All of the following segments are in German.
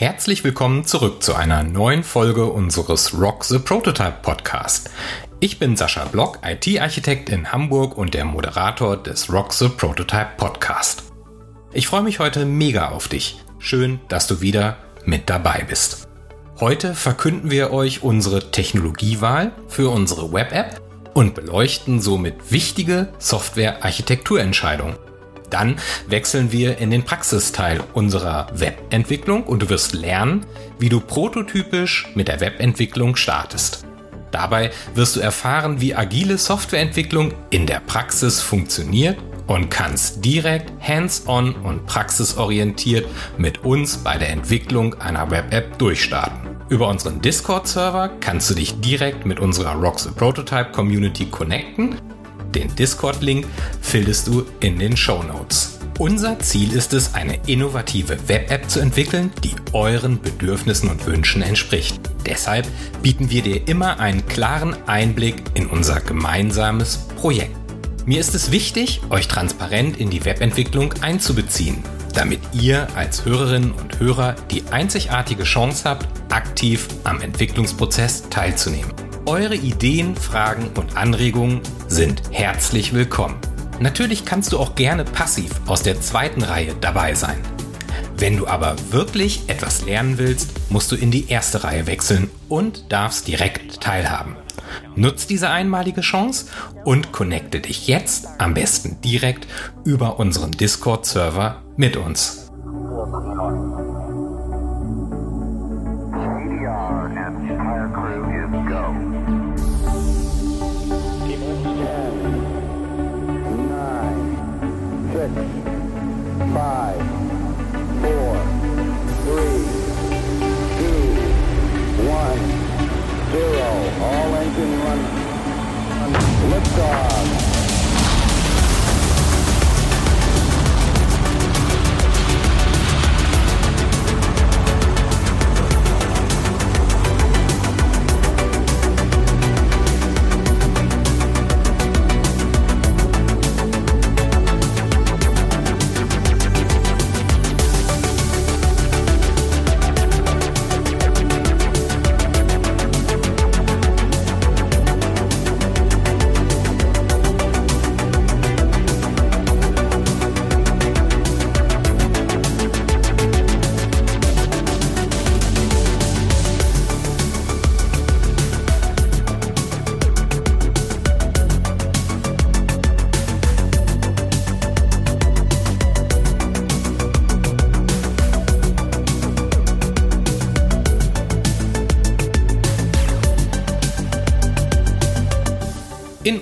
Herzlich willkommen zurück zu einer neuen Folge unseres Rock the Prototype Podcast. Ich bin Sascha Block, IT-Architekt in Hamburg und der Moderator des Rock the Prototype Podcast. Ich freue mich heute mega auf dich. Schön, dass du wieder mit dabei bist. Heute verkünden wir euch unsere Technologiewahl für unsere Web-App und beleuchten somit wichtige Software-Architekturentscheidungen. Dann wechseln wir in den Praxisteil unserer Webentwicklung und du wirst lernen, wie du prototypisch mit der Webentwicklung startest. Dabei wirst du erfahren, wie agile Softwareentwicklung in der Praxis funktioniert und kannst direkt hands-on und praxisorientiert mit uns bei der Entwicklung einer Web-App durchstarten. Über unseren Discord-Server kannst du dich direkt mit unserer Rock the Prototype Community connecten den Discord-Link findest du in den Show Notes. Unser Ziel ist es, eine innovative Web-App zu entwickeln, die euren Bedürfnissen und Wünschen entspricht. Deshalb bieten wir dir immer einen klaren Einblick in unser gemeinsames Projekt. Mir ist es wichtig, euch transparent in die Webentwicklung einzubeziehen, damit ihr als Hörerinnen und Hörer die einzigartige Chance habt, aktiv am Entwicklungsprozess teilzunehmen. Eure Ideen, Fragen und Anregungen sind herzlich willkommen. Natürlich kannst du auch gerne passiv aus der zweiten Reihe dabei sein. Wenn du aber wirklich etwas lernen willst, musst du in die erste Reihe wechseln und darfst direkt teilhaben. Nutz diese einmalige Chance und connecte dich jetzt am besten direkt über unseren Discord-Server mit uns. In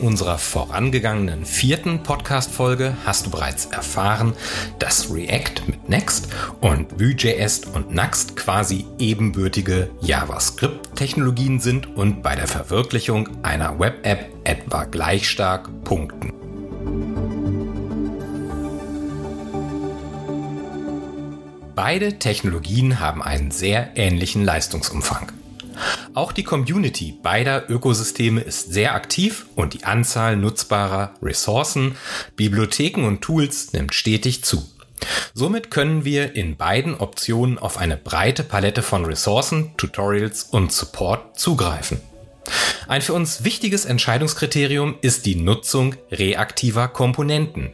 unserer vorangegangenen vierten Podcast-Folge hast du bereits erfahren, dass React mit Next und Vue.js und Next quasi ebenbürtige JavaScript-Technologien sind und bei der Verwirklichung einer Web-App etwa gleich stark punkten. Beide Technologien haben einen sehr ähnlichen Leistungsumfang. Auch die Community beider Ökosysteme ist sehr aktiv und die Anzahl nutzbarer Ressourcen, Bibliotheken und Tools nimmt stetig zu. Somit können wir in beiden Optionen auf eine breite Palette von Ressourcen, Tutorials und Support zugreifen. Ein für uns wichtiges Entscheidungskriterium ist die Nutzung reaktiver Komponenten,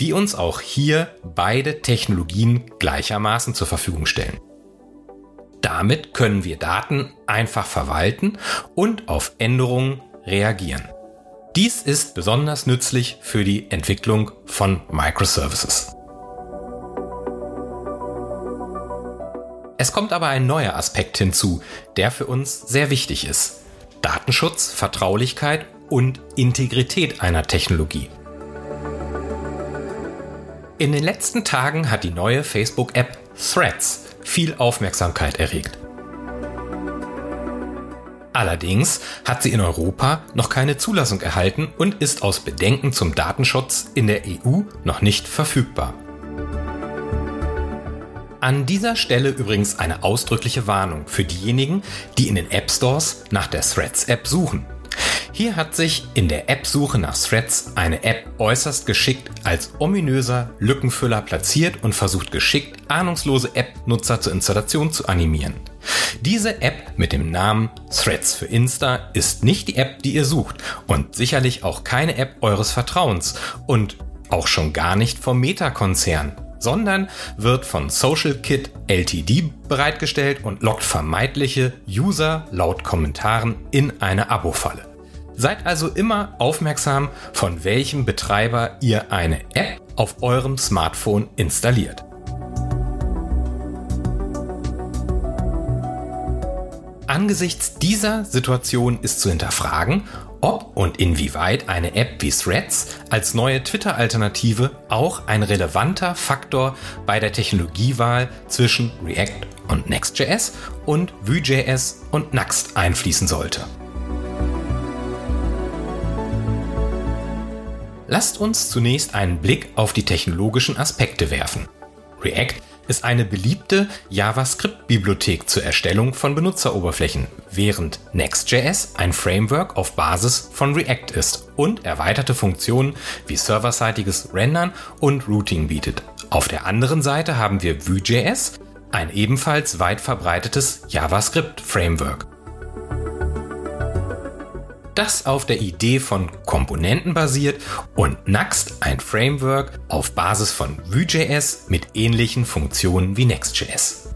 die uns auch hier beide Technologien gleichermaßen zur Verfügung stellen. Damit können wir Daten einfach verwalten und auf Änderungen reagieren. Dies ist besonders nützlich für die Entwicklung von Microservices. Es kommt aber ein neuer Aspekt hinzu, der für uns sehr wichtig ist. Datenschutz, Vertraulichkeit und Integrität einer Technologie. In den letzten Tagen hat die neue Facebook-App Threads viel Aufmerksamkeit erregt. Allerdings hat sie in Europa noch keine Zulassung erhalten und ist aus Bedenken zum Datenschutz in der EU noch nicht verfügbar. An dieser Stelle übrigens eine ausdrückliche Warnung für diejenigen, die in den App Stores nach der Threads App suchen. Hier hat sich in der App-Suche nach Threads eine App äußerst geschickt als ominöser Lückenfüller platziert und versucht geschickt, ahnungslose App-Nutzer zur Installation zu animieren. Diese App mit dem Namen Threads für Insta ist nicht die App, die ihr sucht und sicherlich auch keine App eures Vertrauens und auch schon gar nicht vom Meta-Konzern sondern wird von SocialKit LTD bereitgestellt und lockt vermeintliche User laut Kommentaren in eine Abo-Falle. Seid also immer aufmerksam, von welchem Betreiber ihr eine App auf eurem Smartphone installiert. Angesichts dieser Situation ist zu hinterfragen, ob und inwieweit eine App wie Threads als neue Twitter-Alternative auch ein relevanter Faktor bei der Technologiewahl zwischen React und Next.js und Vue.js und Nuxt einfließen sollte. Lasst uns zunächst einen Blick auf die technologischen Aspekte werfen. React ist eine beliebte JavaScript-Bibliothek zur Erstellung von Benutzeroberflächen, während Next.js ein Framework auf Basis von React ist und erweiterte Funktionen wie serverseitiges Rendern und Routing bietet. Auf der anderen Seite haben wir Vue.js, ein ebenfalls weit verbreitetes JavaScript-Framework das auf der Idee von Komponenten basiert und Nuxt ein Framework auf Basis von Vue.js mit ähnlichen Funktionen wie Next.js.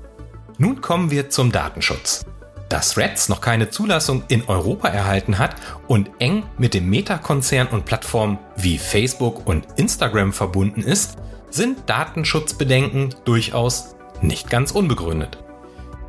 Nun kommen wir zum Datenschutz. Da Threads noch keine Zulassung in Europa erhalten hat und eng mit dem Meta-Konzern und Plattformen wie Facebook und Instagram verbunden ist, sind Datenschutzbedenken durchaus nicht ganz unbegründet.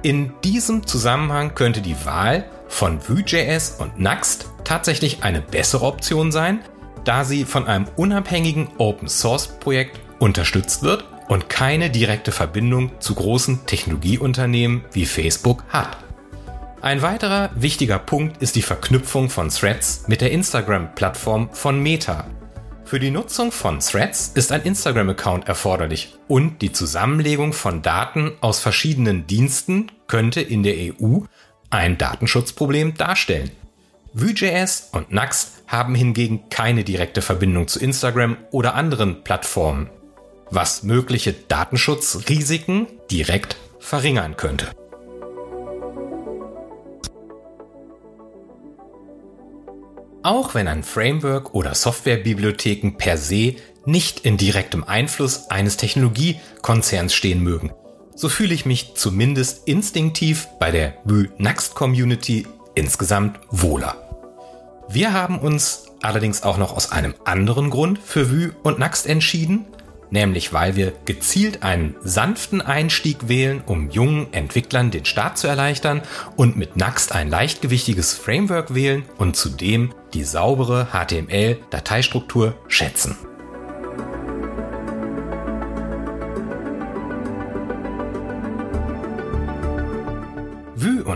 In diesem Zusammenhang könnte die Wahl von Vue.js und Nuxt tatsächlich eine bessere Option sein, da sie von einem unabhängigen Open Source Projekt unterstützt wird und keine direkte Verbindung zu großen Technologieunternehmen wie Facebook hat. Ein weiterer wichtiger Punkt ist die Verknüpfung von Threads mit der Instagram-Plattform von Meta. Für die Nutzung von Threads ist ein Instagram-Account erforderlich und die Zusammenlegung von Daten aus verschiedenen Diensten könnte in der EU ein Datenschutzproblem darstellen. Vue.js und Nuxt haben hingegen keine direkte Verbindung zu Instagram oder anderen Plattformen, was mögliche Datenschutzrisiken direkt verringern könnte. Auch wenn ein Framework oder Softwarebibliotheken per se nicht in direktem Einfluss eines Technologiekonzerns stehen mögen, so fühle ich mich zumindest instinktiv bei der Vue-Nuxt Community insgesamt wohler. Wir haben uns allerdings auch noch aus einem anderen Grund für Vue und Nuxt entschieden, nämlich weil wir gezielt einen sanften Einstieg wählen, um jungen Entwicklern den Start zu erleichtern und mit Nuxt ein leichtgewichtiges Framework wählen und zudem die saubere HTML-Dateistruktur schätzen.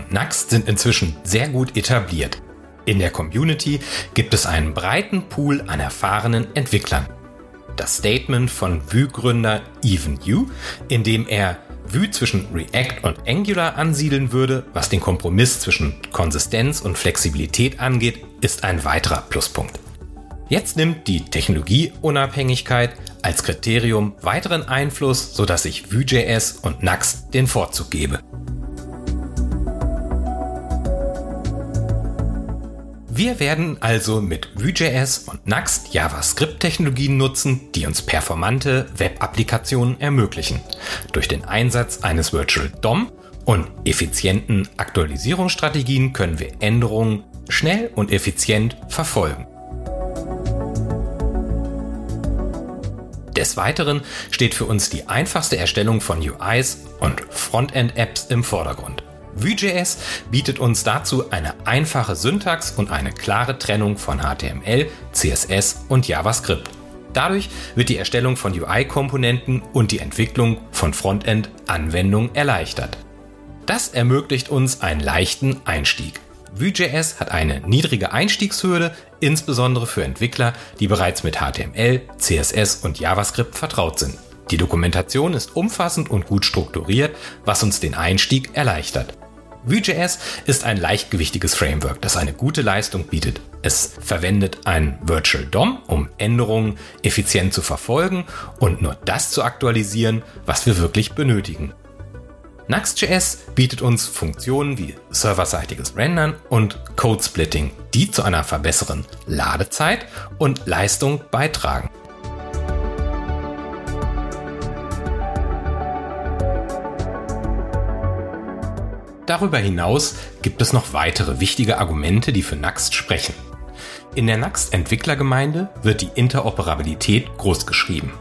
Und Nuxt sind inzwischen sehr gut etabliert. In der Community gibt es einen breiten Pool an erfahrenen Entwicklern. Das Statement von Vue-Gründer Even Yu, in dem er Vue zwischen React und Angular ansiedeln würde, was den Kompromiss zwischen Konsistenz und Flexibilität angeht, ist ein weiterer Pluspunkt. Jetzt nimmt die Technologieunabhängigkeit als Kriterium weiteren Einfluss, sodass ich Vue.js und Nuxt den Vorzug gebe. Wir werden also mit Vue.js und Nuxt JavaScript-Technologien nutzen, die uns performante Web-Applikationen ermöglichen. Durch den Einsatz eines Virtual DOM und effizienten Aktualisierungsstrategien können wir Änderungen schnell und effizient verfolgen. Des Weiteren steht für uns die einfachste Erstellung von UIs und Frontend-Apps im Vordergrund. Vue.js bietet uns dazu eine einfache Syntax und eine klare Trennung von HTML, CSS und JavaScript. Dadurch wird die Erstellung von UI-Komponenten und die Entwicklung von Frontend-Anwendungen erleichtert. Das ermöglicht uns einen leichten Einstieg. Vue.js hat eine niedrige Einstiegshürde, insbesondere für Entwickler, die bereits mit HTML, CSS und JavaScript vertraut sind. Die Dokumentation ist umfassend und gut strukturiert, was uns den Einstieg erleichtert. Vue.js ist ein leichtgewichtiges Framework, das eine gute Leistung bietet. Es verwendet ein Virtual DOM, um Änderungen effizient zu verfolgen und nur das zu aktualisieren, was wir wirklich benötigen. Nuxt.js bietet uns Funktionen wie serverseitiges Rendern und Code Splitting, die zu einer verbesserten Ladezeit und Leistung beitragen. Darüber hinaus gibt es noch weitere wichtige Argumente, die für Nuxt sprechen. In der Nuxt-Entwicklergemeinde wird die Interoperabilität großgeschrieben.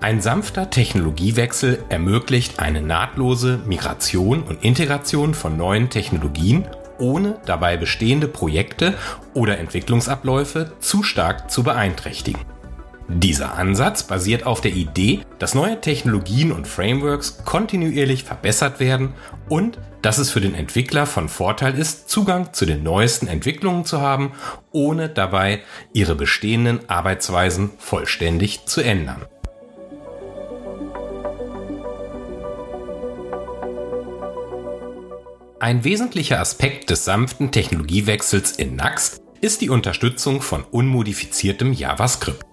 Ein sanfter Technologiewechsel ermöglicht eine nahtlose Migration und Integration von neuen Technologien, ohne dabei bestehende Projekte oder Entwicklungsabläufe zu stark zu beeinträchtigen. Dieser Ansatz basiert auf der Idee, dass neue Technologien und Frameworks kontinuierlich verbessert werden und dass es für den Entwickler von Vorteil ist, Zugang zu den neuesten Entwicklungen zu haben, ohne dabei ihre bestehenden Arbeitsweisen vollständig zu ändern. Ein wesentlicher Aspekt des sanften Technologiewechsels in Nuxt ist die Unterstützung von unmodifiziertem JavaScript.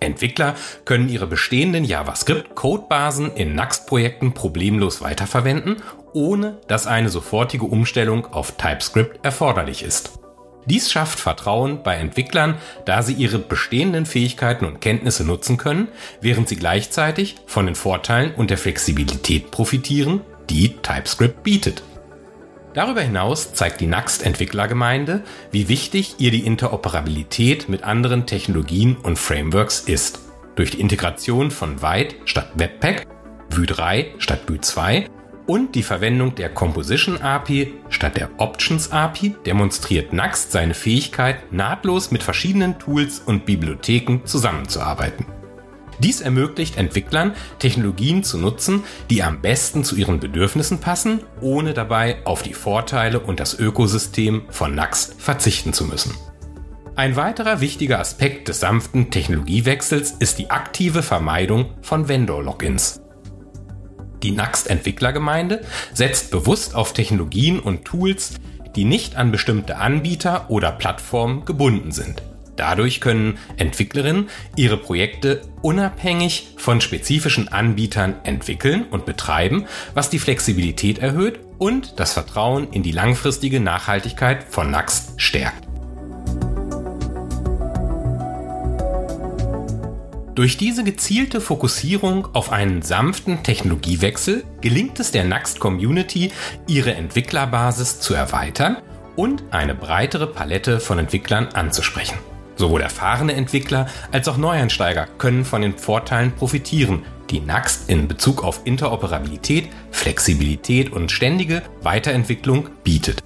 Entwickler können ihre bestehenden JavaScript-Codebasen in Nuxt-Projekten problemlos weiterverwenden, ohne dass eine sofortige Umstellung auf TypeScript erforderlich ist. Dies schafft Vertrauen bei Entwicklern, da sie ihre bestehenden Fähigkeiten und Kenntnisse nutzen können, während sie gleichzeitig von den Vorteilen und der Flexibilität profitieren, die TypeScript bietet. Darüber hinaus zeigt die Nuxt-Entwicklergemeinde, wie wichtig ihr die Interoperabilität mit anderen Technologien und Frameworks ist. Durch die Integration von Vite statt Webpack, Vue 3 statt Vue 2 und die Verwendung der Composition API statt der Options API demonstriert Nuxt seine Fähigkeit, nahtlos mit verschiedenen Tools und Bibliotheken zusammenzuarbeiten. Dies ermöglicht Entwicklern, Technologien zu nutzen, die am besten zu ihren Bedürfnissen passen, ohne dabei auf die Vorteile und das Ökosystem von Nuxt verzichten zu müssen. Ein weiterer wichtiger Aspekt des sanften Technologiewechsels ist die aktive Vermeidung von Vendor-Logins. Die Nuxt-Entwicklergemeinde setzt bewusst auf Technologien und Tools, die nicht an bestimmte Anbieter oder Plattformen gebunden sind. Dadurch können Entwicklerinnen ihre Projekte unabhängig von spezifischen Anbietern entwickeln und betreiben, was die Flexibilität erhöht und das Vertrauen in die langfristige Nachhaltigkeit von Nuxt stärkt. Durch diese gezielte Fokussierung auf einen sanften Technologiewechsel gelingt es der Nuxt Community, ihre Entwicklerbasis zu erweitern und eine breitere Palette von Entwicklern anzusprechen. Sowohl erfahrene Entwickler als auch Neueinsteiger können von den Vorteilen profitieren, die Nuxt in Bezug auf Interoperabilität, Flexibilität und ständige Weiterentwicklung bietet.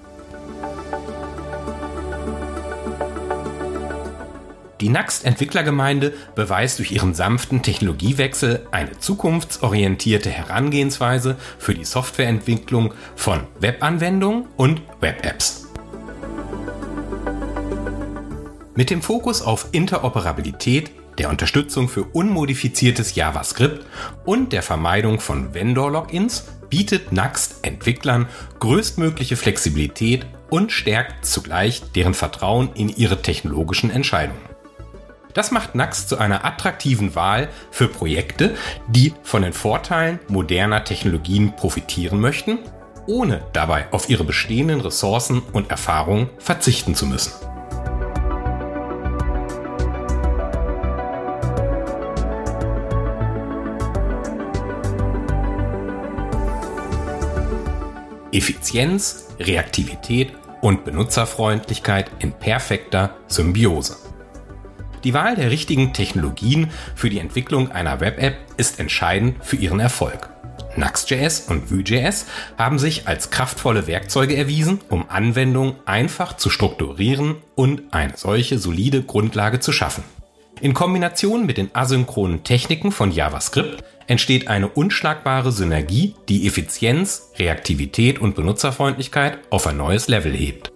Die Nuxt-Entwicklergemeinde beweist durch ihren sanften Technologiewechsel eine zukunftsorientierte Herangehensweise für die Softwareentwicklung von Webanwendungen und Web-Apps. Mit dem Fokus auf Interoperabilität, der Unterstützung für unmodifiziertes JavaScript und der Vermeidung von Vendor-Logins bietet Nuxt Entwicklern größtmögliche Flexibilität und stärkt zugleich deren Vertrauen in ihre technologischen Entscheidungen. Das macht Nuxt zu einer attraktiven Wahl für Projekte, die von den Vorteilen moderner Technologien profitieren möchten, ohne dabei auf ihre bestehenden Ressourcen und Erfahrungen verzichten zu müssen. Effizienz, Reaktivität und Benutzerfreundlichkeit in perfekter Symbiose. Die Wahl der richtigen Technologien für die Entwicklung einer Web-App ist entscheidend für ihren Erfolg. Nuxt.js und Vue.js haben sich als kraftvolle Werkzeuge erwiesen, um Anwendungen einfach zu strukturieren und eine solche solide Grundlage zu schaffen. In Kombination mit den asynchronen Techniken von JavaScript entsteht eine unschlagbare Synergie, die Effizienz, Reaktivität und Benutzerfreundlichkeit auf ein neues Level hebt.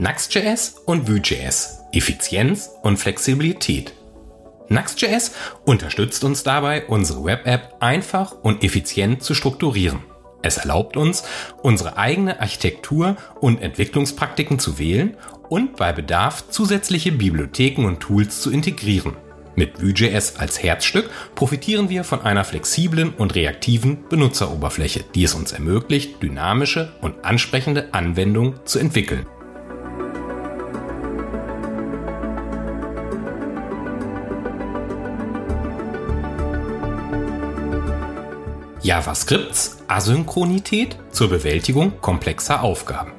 Nuxt.js und Vue.js, Effizienz und Flexibilität. Nuxt.js unterstützt uns dabei, unsere Web-App einfach und effizient zu strukturieren. Es erlaubt uns, unsere eigene Architektur und Entwicklungspraktiken zu wählen und bei Bedarf zusätzliche Bibliotheken und Tools zu integrieren. Mit Vue.js als Herzstück profitieren wir von einer flexiblen und reaktiven Benutzeroberfläche, die es uns ermöglicht, dynamische und ansprechende Anwendungen zu entwickeln. JavaScripts Asynchronität zur Bewältigung komplexer Aufgaben.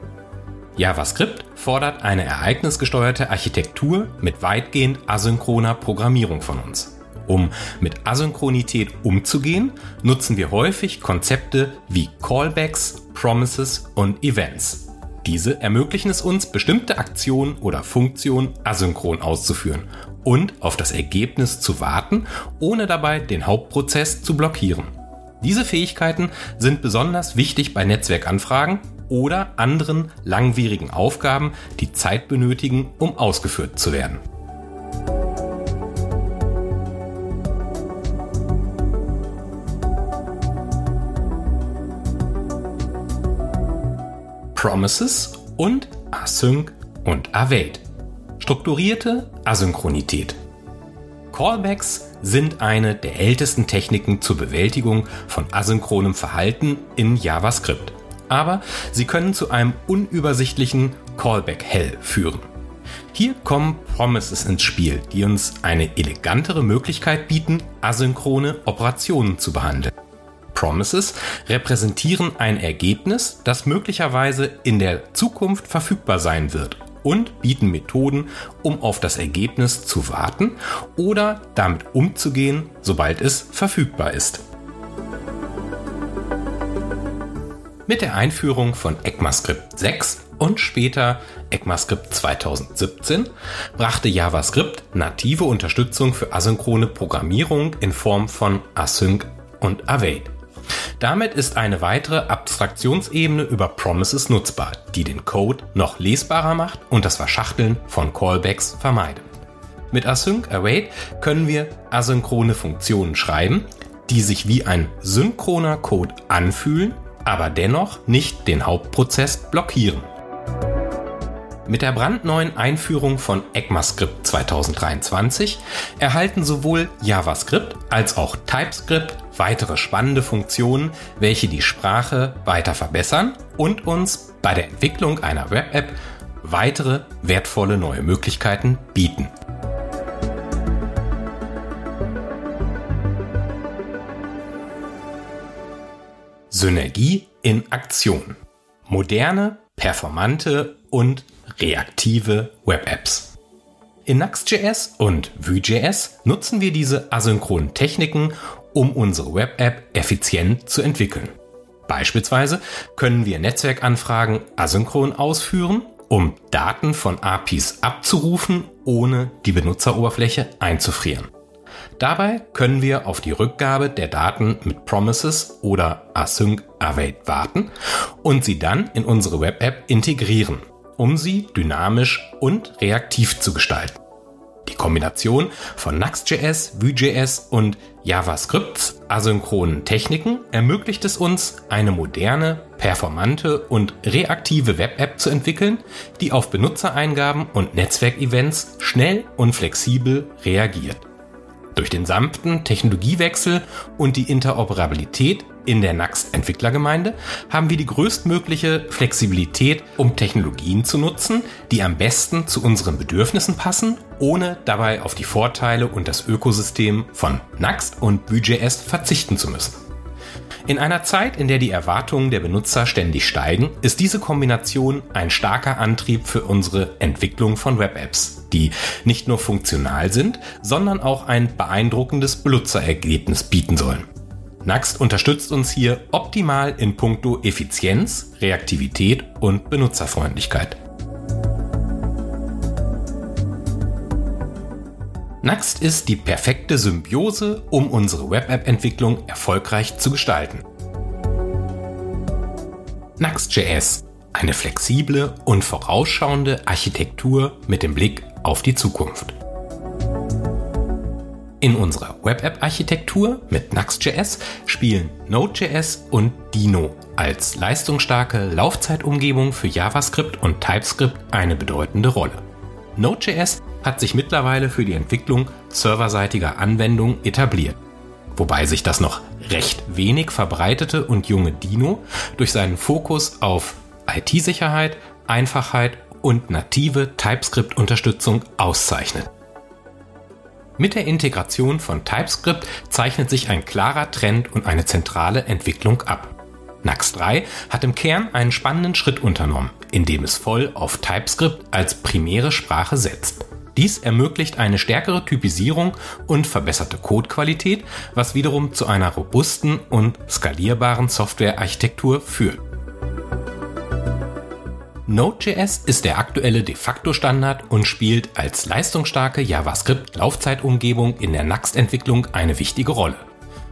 JavaScript fordert eine ereignisgesteuerte Architektur mit weitgehend asynchroner Programmierung von uns. Um mit Asynchronität umzugehen, nutzen wir häufig Konzepte wie Callbacks, Promises und Events. Diese ermöglichen es uns, bestimmte Aktionen oder Funktionen asynchron auszuführen und auf das Ergebnis zu warten, ohne dabei den Hauptprozess zu blockieren. Diese Fähigkeiten sind besonders wichtig bei Netzwerkanfragen oder anderen langwierigen Aufgaben, die Zeit benötigen, um ausgeführt zu werden. Promises und Async und Await. Strukturierte Asynchronität. Callbacks sind eine der ältesten Techniken zur Bewältigung von asynchronem Verhalten in JavaScript. Aber sie können zu einem unübersichtlichen Callback-Hell führen. Hier kommen Promises ins Spiel, die uns eine elegantere Möglichkeit bieten, asynchrone Operationen zu behandeln. Promises repräsentieren ein Ergebnis, das möglicherweise in der Zukunft verfügbar sein wird und bieten Methoden, um auf das Ergebnis zu warten oder damit umzugehen, sobald es verfügbar ist. Mit der Einführung von ECMAScript 6 und später ECMAScript 2017 brachte JavaScript native Unterstützung für asynchrone Programmierung in Form von Async und Await. Damit ist eine weitere Abstraktionsebene über Promises nutzbar, die den Code noch lesbarer macht und das Verschachteln von Callbacks vermeidet. Mit Async Await können wir asynchrone Funktionen schreiben, die sich wie ein synchroner Code anfühlen, aber dennoch nicht den Hauptprozess blockieren. Mit der brandneuen Einführung von ECMAScript 2023 erhalten sowohl JavaScript als auch TypeScript weitere spannende Funktionen, welche die Sprache weiter verbessern und uns bei der Entwicklung einer Web-App weitere wertvolle neue Möglichkeiten bieten. Synergie in Aktion. Moderne, performante und reaktive Web-Apps. In Nuxt.js und Vue.js nutzen wir diese asynchronen Techniken, um unsere Web-App effizient zu entwickeln. Beispielsweise können wir Netzwerkanfragen asynchron ausführen, um Daten von APIs abzurufen, ohne die Benutzeroberfläche einzufrieren. Dabei können wir auf die Rückgabe der Daten mit Promises oder Async Await warten und sie dann in unsere Web-App integrieren, um sie dynamisch und reaktiv zu gestalten. Kombination von Nuxt.js, Vue.js und JavaScripts asynchronen Techniken ermöglicht es uns, eine moderne, performante und reaktive Web-App zu entwickeln, die auf Benutzereingaben und Netzwerkevents schnell und flexibel reagiert. Durch den sanften Technologiewechsel und die Interoperabilität in der Next-Entwicklergemeinde haben wir die größtmögliche Flexibilität, um Technologien zu nutzen, die am besten zu unseren Bedürfnissen passen, ohne dabei auf die Vorteile und das Ökosystem von Next und Vue.js verzichten zu müssen. In einer Zeit, in der die Erwartungen der Benutzer ständig steigen, ist diese Kombination ein starker Antrieb für unsere Entwicklung von Web-Apps, die nicht nur funktional sind, sondern auch ein beeindruckendes Benutzerergebnis bieten sollen. Next unterstützt uns hier optimal in puncto Effizienz, Reaktivität und Benutzerfreundlichkeit. Next ist die perfekte Symbiose, um unsere Web-App-Entwicklung erfolgreich zu gestalten. Next.js, eine flexible und vorausschauende Architektur mit dem Blick auf die Zukunft. In unserer Web-App-Architektur mit Nuxt.js spielen Node.js und Dino als leistungsstarke Laufzeitumgebung für JavaScript und TypeScript eine bedeutende Rolle. Node.js hat sich mittlerweile für die Entwicklung serverseitiger Anwendungen etabliert, wobei sich das noch recht wenig verbreitete und junge Dino durch seinen Fokus auf IT-Sicherheit, Einfachheit und native TypeScript-Unterstützung auszeichnet. Mit der Integration von TypeScript zeichnet sich ein klarer Trend und eine zentrale Entwicklung ab. Nax 3 hat im Kern einen spannenden Schritt unternommen, indem es voll auf TypeScript als primäre Sprache setzt. Dies ermöglicht eine stärkere Typisierung und verbesserte Codequalität, was wiederum zu einer robusten und skalierbaren Softwarearchitektur führt. Node.js ist der aktuelle de facto Standard und spielt als leistungsstarke JavaScript-Laufzeitumgebung in der Nuxt-Entwicklung eine wichtige Rolle.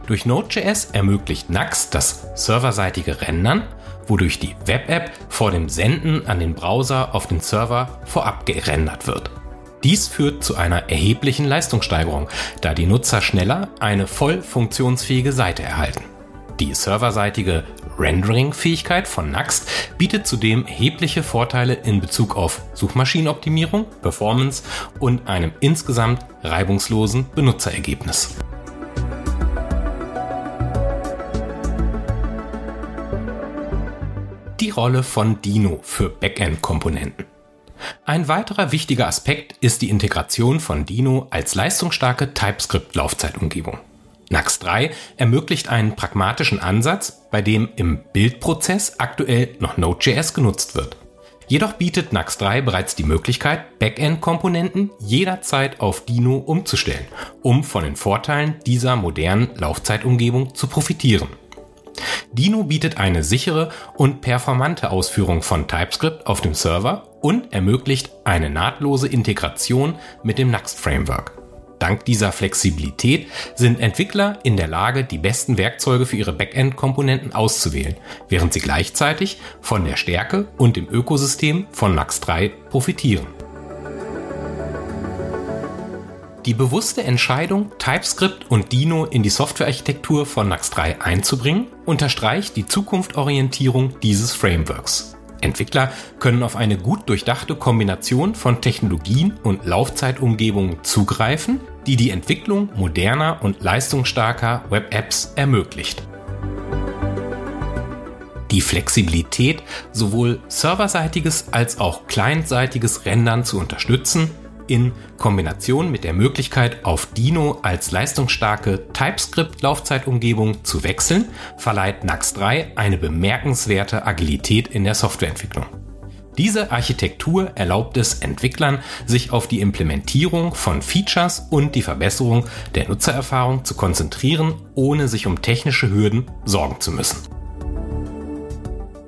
Durch Node.js ermöglicht Nuxt das serverseitige Rendern, wodurch die Web-App vor dem Senden an den Browser auf den Server vorab gerendert wird. Dies führt zu einer erheblichen Leistungssteigerung, da die Nutzer schneller eine voll funktionsfähige Seite erhalten. Die serverseitige Rendering-Fähigkeit von Nuxt bietet zudem erhebliche Vorteile in Bezug auf Suchmaschinenoptimierung, Performance und einem insgesamt reibungslosen Benutzerergebnis. Die Rolle von Dino für Backend-Komponenten. Ein weiterer wichtiger Aspekt ist die Integration von Dino als leistungsstarke TypeScript-Laufzeitumgebung. NAX 3 ermöglicht einen pragmatischen Ansatz, bei dem im Bildprozess aktuell noch Node.js genutzt wird. Jedoch bietet NAX 3 bereits die Möglichkeit, Backend-Komponenten jederzeit auf Dino umzustellen, um von den Vorteilen dieser modernen Laufzeitumgebung zu profitieren. Dino bietet eine sichere und performante Ausführung von TypeScript auf dem Server und ermöglicht eine nahtlose Integration mit dem Nuxt Framework. Dank dieser Flexibilität sind Entwickler in der Lage, die besten Werkzeuge für ihre Backend-Komponenten auszuwählen, während sie gleichzeitig von der Stärke und dem Ökosystem von Nux 3 profitieren. Die bewusste Entscheidung, TypeScript und Dino in die Softwarearchitektur von Nux 3 einzubringen, unterstreicht die Zukunftsorientierung dieses Frameworks. Entwickler können auf eine gut durchdachte Kombination von Technologien und Laufzeitumgebungen zugreifen, die die Entwicklung moderner und leistungsstarker Web-Apps ermöglicht. Die Flexibilität, sowohl serverseitiges als auch clientseitiges Rendern zu unterstützen, in Kombination mit der Möglichkeit, auf Dino als leistungsstarke TypeScript-Laufzeitumgebung zu wechseln, verleiht NAX 3 eine bemerkenswerte Agilität in der Softwareentwicklung. Diese Architektur erlaubt es Entwicklern, sich auf die Implementierung von Features und die Verbesserung der Nutzererfahrung zu konzentrieren, ohne sich um technische Hürden sorgen zu müssen.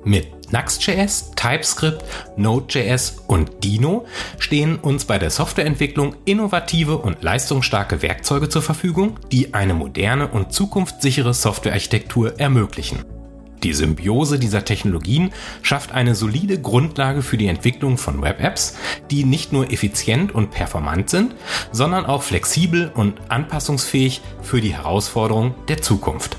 Mit Nuxt.js, TypeScript, Node.js und Dino stehen uns bei der Softwareentwicklung innovative und leistungsstarke Werkzeuge zur Verfügung, die eine moderne und zukunftssichere Softwarearchitektur ermöglichen. Die Symbiose dieser Technologien schafft eine solide Grundlage für die Entwicklung von Web-Apps, die nicht nur effizient und performant sind, sondern auch flexibel und anpassungsfähig für die Herausforderungen der Zukunft.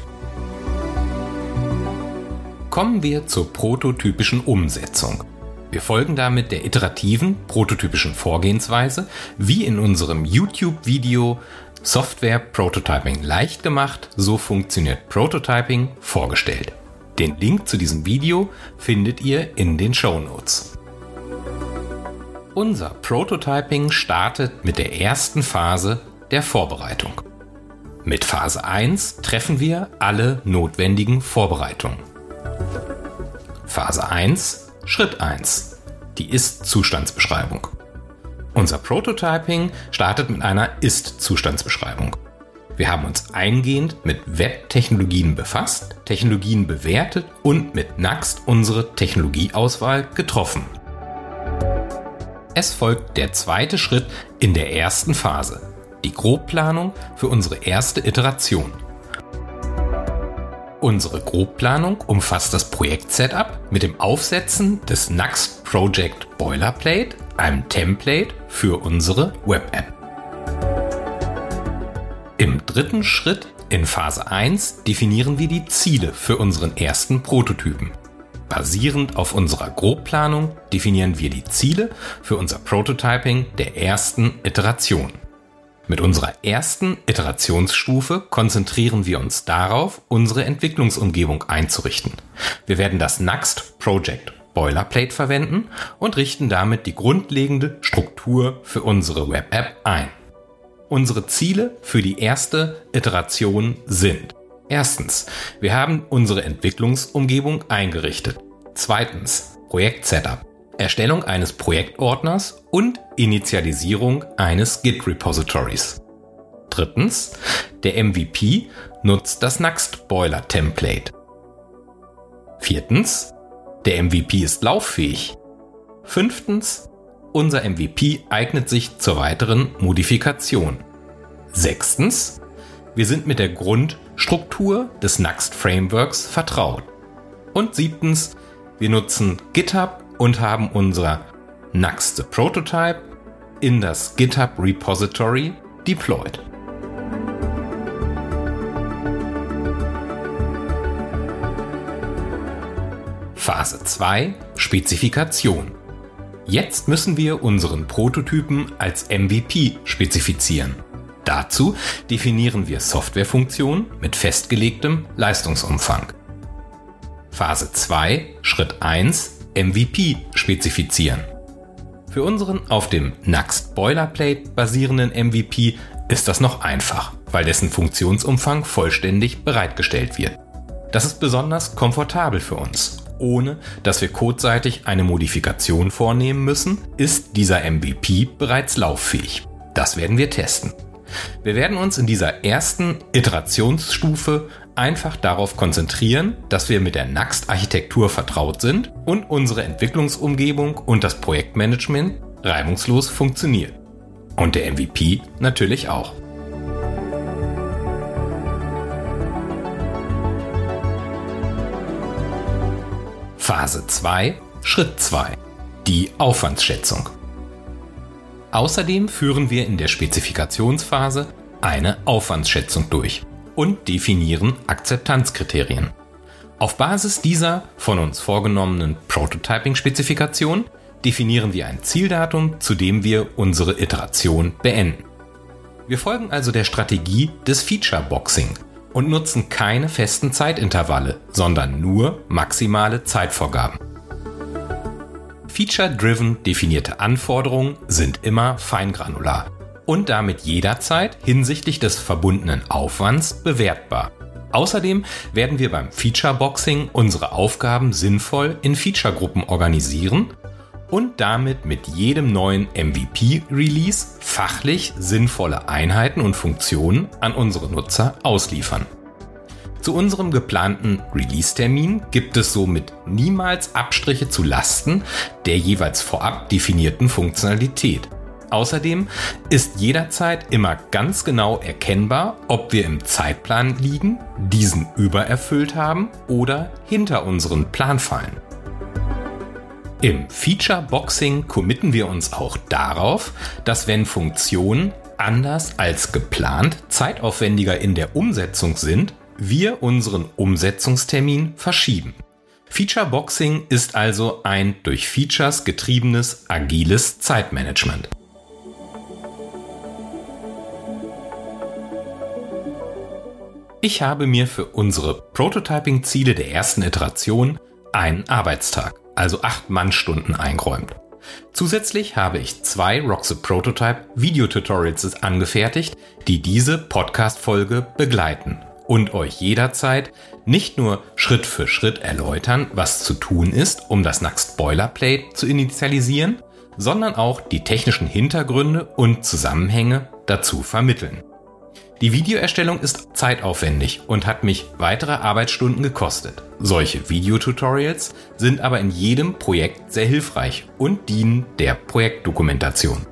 Kommen wir zur prototypischen Umsetzung. Wir folgen damit der iterativen, prototypischen Vorgehensweise, wie in unserem YouTube-Video Software Prototyping leicht gemacht, so funktioniert Prototyping vorgestellt. Den Link zu diesem Video findet ihr in den Show Notes. Unser Prototyping startet mit der ersten Phase der Vorbereitung. Mit Phase 1 treffen wir alle notwendigen Vorbereitungen. Phase 1, Schritt 1. Die Ist-Zustandsbeschreibung. Unser Prototyping startet mit einer Ist-Zustandsbeschreibung. Wir haben uns eingehend mit Web-Technologien befasst, Technologien bewertet und mit Nuxt unsere Technologieauswahl getroffen. Es folgt der zweite Schritt in der ersten Phase, die Grobplanung für unsere erste Iteration. Unsere Grobplanung umfasst das Projekt-Setup mit dem Aufsetzen des Nuxt Project Boilerplate, einem Template für unsere Web-App. dritten Schritt in Phase 1 definieren wir die Ziele für unseren ersten Prototypen. Basierend auf unserer Grobplanung definieren wir die Ziele für unser Prototyping der ersten Iteration. Mit unserer ersten Iterationsstufe konzentrieren wir uns darauf, unsere Entwicklungsumgebung einzurichten. Wir werden das Next Project Boilerplate verwenden und richten damit die grundlegende Struktur für unsere Web-App ein. Unsere Ziele für die erste Iteration sind Erstens, wir haben unsere Entwicklungsumgebung eingerichtet. Zweitens, Projekt-Setup. Erstellung eines Projektordners und Initialisierung eines Git-Repositories. Drittens, der MVP nutzt das Next Boiler Template. Viertens, der MVP ist lauffähig. Fünftens, unser MVP eignet sich zur weiteren Modifikation. Sechstens, wir sind mit der Grundstruktur des Next Frameworks vertraut. Und siebtens, wir nutzen GitHub und haben unser Next Prototype in das GitHub Repository deployed. Phase 2 Spezifikation. Jetzt müssen wir unseren Prototypen als MVP spezifizieren. Dazu definieren wir Softwarefunktionen mit festgelegtem Leistungsumfang. Phase 2 Schritt 1 MVP spezifizieren. Für unseren auf dem Next Boilerplate basierenden MVP ist das noch einfach, weil dessen Funktionsumfang vollständig bereitgestellt wird. Das ist besonders komfortabel für uns ohne dass wir codeseitig eine Modifikation vornehmen müssen, ist dieser MVP bereits lauffähig. Das werden wir testen. Wir werden uns in dieser ersten Iterationsstufe einfach darauf konzentrieren, dass wir mit der Next-Architektur vertraut sind und unsere Entwicklungsumgebung und das Projektmanagement reibungslos funktioniert. Und der MVP natürlich auch. Phase 2, Schritt 2. Die Aufwandsschätzung. Außerdem führen wir in der Spezifikationsphase eine Aufwandsschätzung durch und definieren Akzeptanzkriterien. Auf Basis dieser von uns vorgenommenen Prototyping-Spezifikation definieren wir ein Zieldatum, zu dem wir unsere Iteration beenden. Wir folgen also der Strategie des Feature Boxing und nutzen keine festen Zeitintervalle, sondern nur maximale Zeitvorgaben. Feature-driven definierte Anforderungen sind immer feingranular und damit jederzeit hinsichtlich des verbundenen Aufwands bewertbar. Außerdem werden wir beim Feature-Boxing unsere Aufgaben sinnvoll in Feature-Gruppen organisieren und damit mit jedem neuen MVP-Release fachlich sinnvolle Einheiten und Funktionen an unsere Nutzer ausliefern. Zu unserem geplanten Release-Termin gibt es somit niemals Abstriche zu Lasten der jeweils vorab definierten Funktionalität. Außerdem ist jederzeit immer ganz genau erkennbar, ob wir im Zeitplan liegen, diesen übererfüllt haben oder hinter unseren Plan fallen. Im Feature Boxing committen wir uns auch darauf, dass wenn Funktionen anders als geplant zeitaufwendiger in der Umsetzung sind, wir unseren Umsetzungstermin verschieben. Feature Boxing ist also ein durch Features getriebenes agiles Zeitmanagement. Ich habe mir für unsere Prototyping-Ziele der ersten Iteration einen Arbeitstag also 8 Mannstunden eingeräumt. Zusätzlich habe ich zwei Rock Prototype Videotutorials angefertigt, die diese Podcast-Folge begleiten und euch jederzeit nicht nur Schritt für Schritt erläutern, was zu tun ist, um das Next Boilerplate zu initialisieren, sondern auch die technischen Hintergründe und Zusammenhänge dazu vermitteln. Die Videoerstellung ist zeitaufwendig und hat mich weitere Arbeitsstunden gekostet. Solche Videotutorials sind aber in jedem Projekt sehr hilfreich und dienen der Projektdokumentation.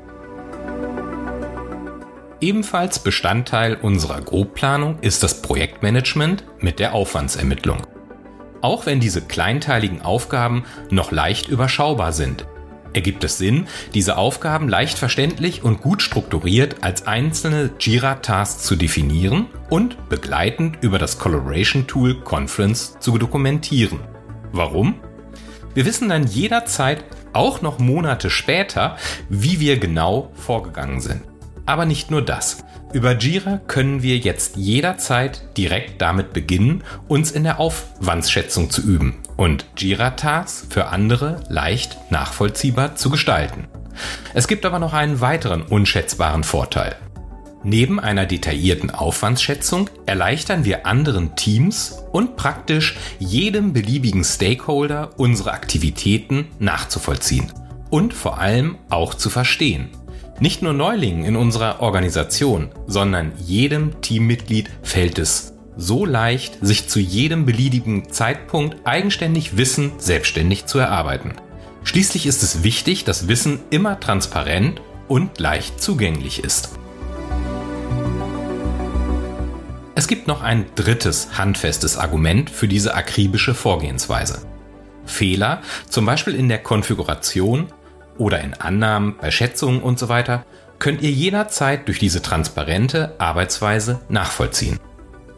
Ebenfalls Bestandteil unserer Grobplanung ist das Projektmanagement mit der Aufwandsermittlung. Auch wenn diese kleinteiligen Aufgaben noch leicht überschaubar sind, ergibt es Sinn, diese Aufgaben leicht verständlich und gut strukturiert als einzelne Jira-Tasks zu definieren und begleitend über das Collaboration Tool Conference zu dokumentieren. Warum? Wir wissen dann jederzeit, auch noch Monate später, wie wir genau vorgegangen sind. Aber nicht nur das. Über Jira können wir jetzt jederzeit direkt damit beginnen, uns in der Aufwandsschätzung zu üben und Jira-Tasks für andere leicht nachvollziehbar zu gestalten. Es gibt aber noch einen weiteren unschätzbaren Vorteil. Neben einer detaillierten Aufwandsschätzung erleichtern wir anderen Teams und praktisch jedem beliebigen Stakeholder unsere Aktivitäten nachzuvollziehen und vor allem auch zu verstehen. Nicht nur Neulingen in unserer Organisation, sondern jedem Teammitglied fällt es so leicht, sich zu jedem beliebigen Zeitpunkt eigenständig Wissen selbstständig zu erarbeiten. Schließlich ist es wichtig, dass Wissen immer transparent und leicht zugänglich ist. Es gibt noch ein drittes handfestes Argument für diese akribische Vorgehensweise. Fehler, zum Beispiel in der Konfiguration oder in Annahmen, bei Schätzungen weiter, könnt ihr jederzeit durch diese transparente Arbeitsweise nachvollziehen.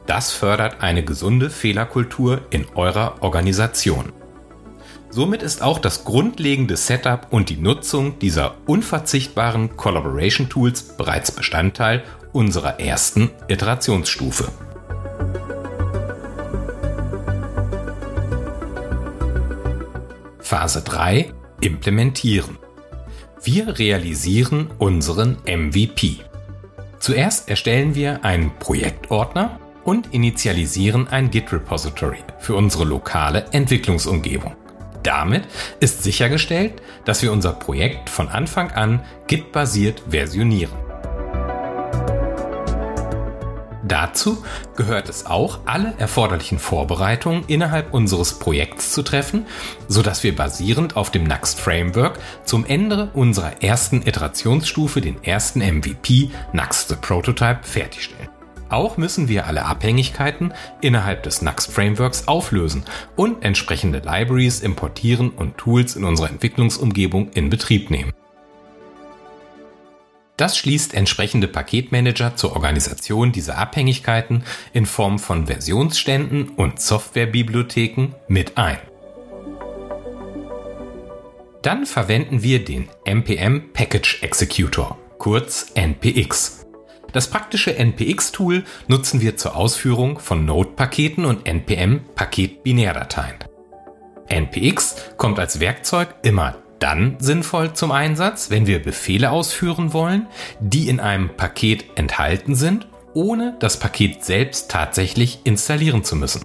Das fördert eine gesunde Fehlerkultur in eurer Organisation. Somit ist auch das grundlegende Setup und die Nutzung dieser unverzichtbaren Collaboration Tools bereits Bestandteil unserer ersten Iterationsstufe. Phase 3 Implementieren. Wir realisieren unseren MVP. Zuerst erstellen wir einen Projektordner und initialisieren ein Git-Repository für unsere lokale Entwicklungsumgebung. Damit ist sichergestellt, dass wir unser Projekt von Anfang an Git-basiert versionieren. Dazu gehört es auch, alle erforderlichen Vorbereitungen innerhalb unseres Projekts zu treffen, sodass wir basierend auf dem Next Framework zum Ende unserer ersten Iterationsstufe den ersten MVP Next the Prototype fertigstellen. Auch müssen wir alle Abhängigkeiten innerhalb des Next Frameworks auflösen und entsprechende Libraries importieren und Tools in unserer Entwicklungsumgebung in Betrieb nehmen. Das schließt entsprechende Paketmanager zur Organisation dieser Abhängigkeiten in Form von Versionsständen und Softwarebibliotheken mit ein. Dann verwenden wir den npm Package Executor, kurz NPX. Das praktische NPX-Tool nutzen wir zur Ausführung von Node-Paketen und npm-Paket-Binärdateien. NPX kommt als Werkzeug immer dann sinnvoll zum Einsatz, wenn wir Befehle ausführen wollen, die in einem Paket enthalten sind, ohne das Paket selbst tatsächlich installieren zu müssen.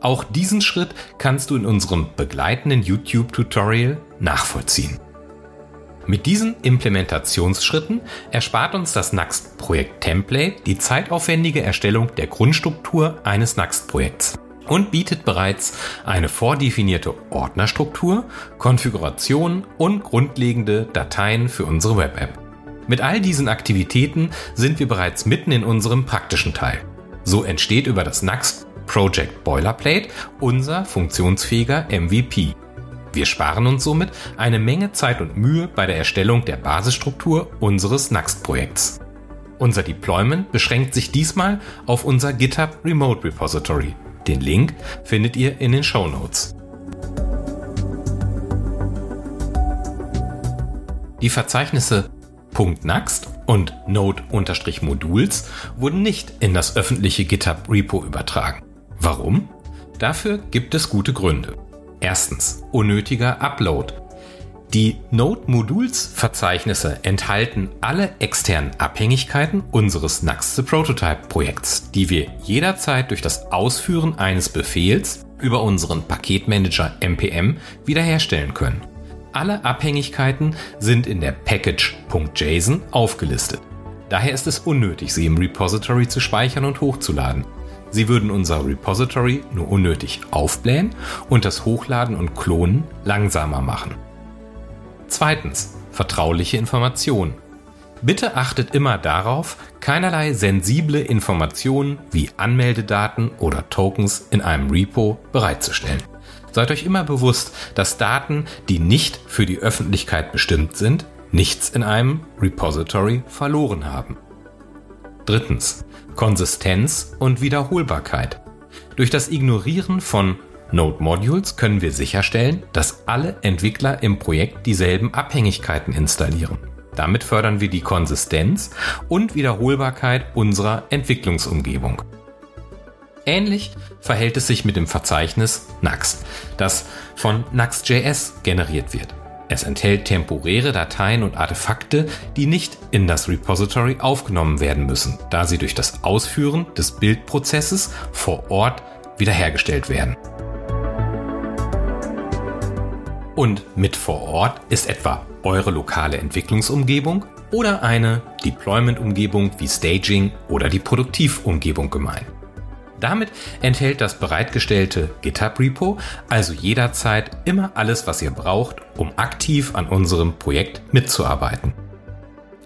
Auch diesen Schritt kannst du in unserem begleitenden YouTube-Tutorial nachvollziehen. Mit diesen Implementationsschritten erspart uns das Next-Projekt-Template die zeitaufwendige Erstellung der Grundstruktur eines Next-Projekts und bietet bereits eine vordefinierte Ordnerstruktur, Konfiguration und grundlegende Dateien für unsere Web-App. Mit all diesen Aktivitäten sind wir bereits mitten in unserem praktischen Teil. So entsteht über das Next Project Boilerplate unser funktionsfähiger MVP. Wir sparen uns somit eine Menge Zeit und Mühe bei der Erstellung der Basisstruktur unseres Next-Projekts. Unser Deployment beschränkt sich diesmal auf unser GitHub Remote Repository, den Link findet ihr in den Show Notes. Die Verzeichnisse .next und Node-Moduls wurden nicht in das öffentliche GitHub Repo übertragen. Warum? Dafür gibt es gute Gründe. Erstens, unnötiger Upload. Die Node-Moduls-Verzeichnisse enthalten alle externen Abhängigkeiten unseres Nuxt Prototype-Projekts, die wir jederzeit durch das Ausführen eines Befehls über unseren Paketmanager npm wiederherstellen können. Alle Abhängigkeiten sind in der Package.json aufgelistet. Daher ist es unnötig, sie im Repository zu speichern und hochzuladen. Sie würden unser Repository nur unnötig aufblähen und das Hochladen und Klonen langsamer machen. Zweitens, vertrauliche Informationen. Bitte achtet immer darauf, keinerlei sensible Informationen wie Anmeldedaten oder Tokens in einem Repo bereitzustellen. Seid euch immer bewusst, dass Daten, die nicht für die Öffentlichkeit bestimmt sind, nichts in einem Repository verloren haben. Drittens. Konsistenz und Wiederholbarkeit. Durch das Ignorieren von Node Modules können wir sicherstellen, dass alle Entwickler im Projekt dieselben Abhängigkeiten installieren. Damit fördern wir die Konsistenz und Wiederholbarkeit unserer Entwicklungsumgebung. Ähnlich verhält es sich mit dem Verzeichnis Nuxt, das von Nuxt.js generiert wird. Es enthält temporäre Dateien und Artefakte, die nicht in das Repository aufgenommen werden müssen, da sie durch das Ausführen des Bildprozesses vor Ort wiederhergestellt werden. Und mit vor Ort ist etwa eure lokale Entwicklungsumgebung oder eine Deployment-Umgebung wie Staging oder die Produktivumgebung gemeint. Damit enthält das bereitgestellte GitHub-Repo also jederzeit immer alles, was ihr braucht, um aktiv an unserem Projekt mitzuarbeiten.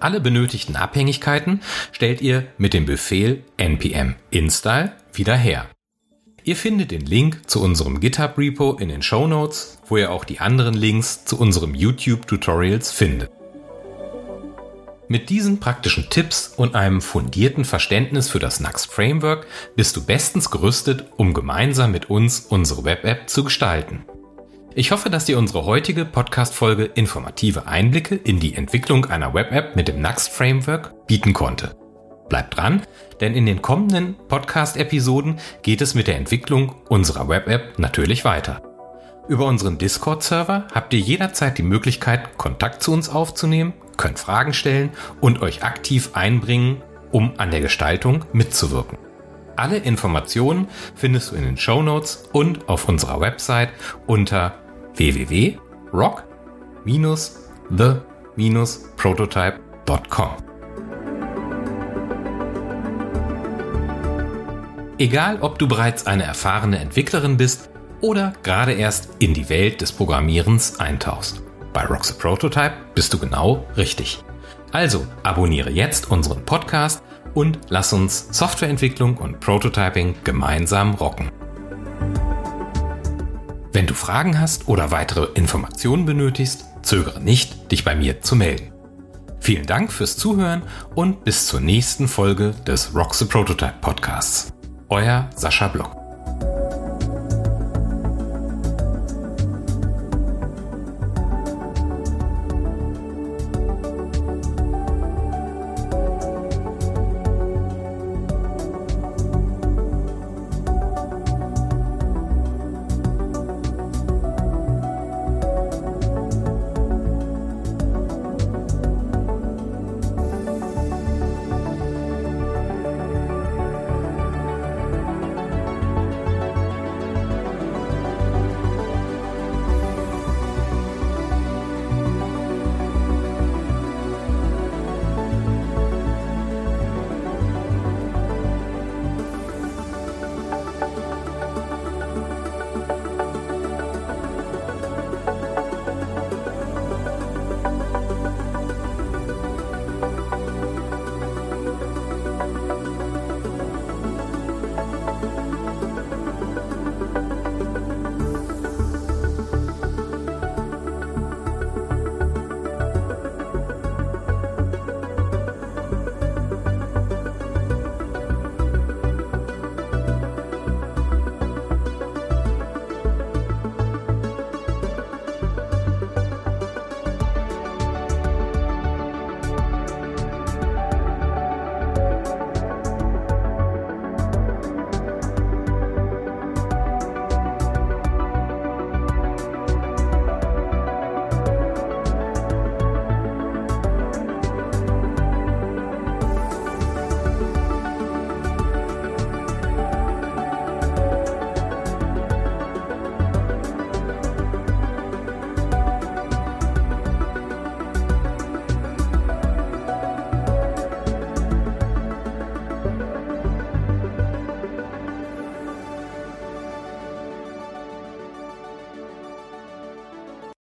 Alle benötigten Abhängigkeiten stellt ihr mit dem Befehl npm install wieder her. Ihr findet den Link zu unserem GitHub-Repo in den Show Notes, wo ihr auch die anderen Links zu unserem YouTube-Tutorials findet. Mit diesen praktischen Tipps und einem fundierten Verständnis für das Nuxt Framework bist du bestens gerüstet, um gemeinsam mit uns unsere Web-App zu gestalten. Ich hoffe, dass dir unsere heutige Podcast-Folge informative Einblicke in die Entwicklung einer Web-App mit dem Nuxt Framework bieten konnte. Bleib dran, denn in den kommenden Podcast-Episoden geht es mit der Entwicklung unserer Web-App natürlich weiter. Über unseren Discord-Server habt ihr jederzeit die Möglichkeit, Kontakt zu uns aufzunehmen, könnt Fragen stellen und euch aktiv einbringen, um an der Gestaltung mitzuwirken. Alle Informationen findest du in den Show Notes und auf unserer Website unter www.rock-the-prototype.com. Egal, ob du bereits eine erfahrene Entwicklerin bist oder gerade erst in die Welt des Programmierens eintauchst. Bei Rock the Prototype bist du genau richtig. Also abonniere jetzt unseren Podcast und lass uns Softwareentwicklung und Prototyping gemeinsam rocken. Wenn du Fragen hast oder weitere Informationen benötigst, zögere nicht, dich bei mir zu melden. Vielen Dank fürs Zuhören und bis zur nächsten Folge des Rock the Prototype Podcasts. Euer Sascha Block.